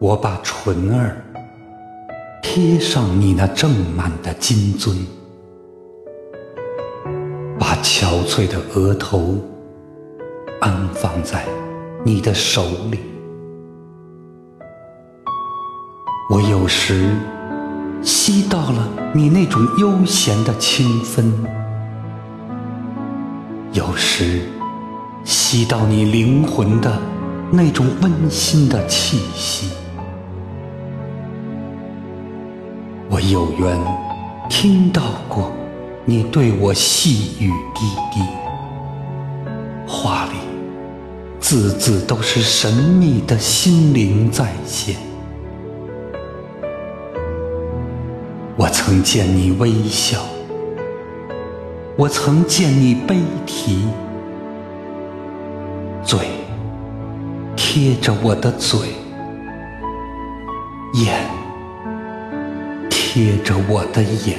我把唇儿贴上你那正满的金樽，把憔悴的额头安放在你的手里。我有时吸到了你那种悠闲的清芬，有时吸到你灵魂的那种温馨的气息。我有缘听到过你对我细语滴滴，话里字字都是神秘的心灵再现。我曾见你微笑，我曾见你悲啼，嘴贴着我的嘴，眼。贴着我的眼，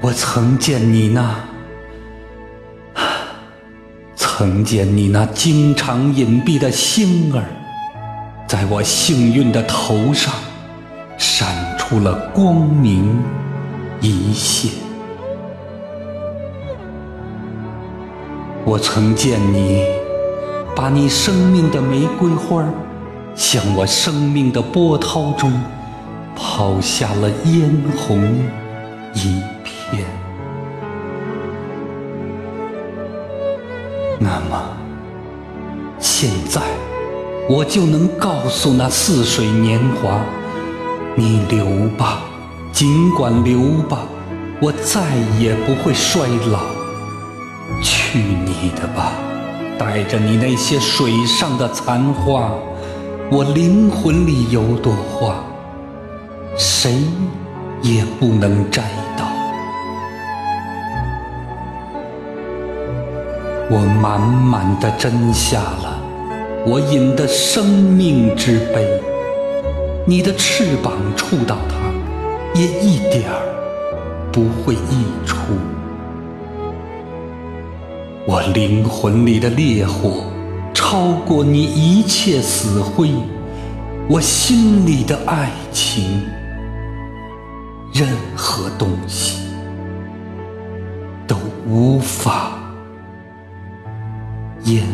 我曾见你那，曾见你那经常隐蔽的星儿，在我幸运的头上闪出了光明一线。我曾见你把你生命的玫瑰花向我生命的波涛中抛下了嫣红一片。那么，现在我就能告诉那似水年华：你留吧，尽管留吧，我再也不会衰老。去你的吧，带着你那些水上的残花。我灵魂里有朵花，谁也不能摘到。我满满的斟下了我饮的生命之杯，你的翅膀触到它，也一点儿不会溢出。我灵魂里的烈火。超过你一切死灰，我心里的爱情，任何东西都无法淹。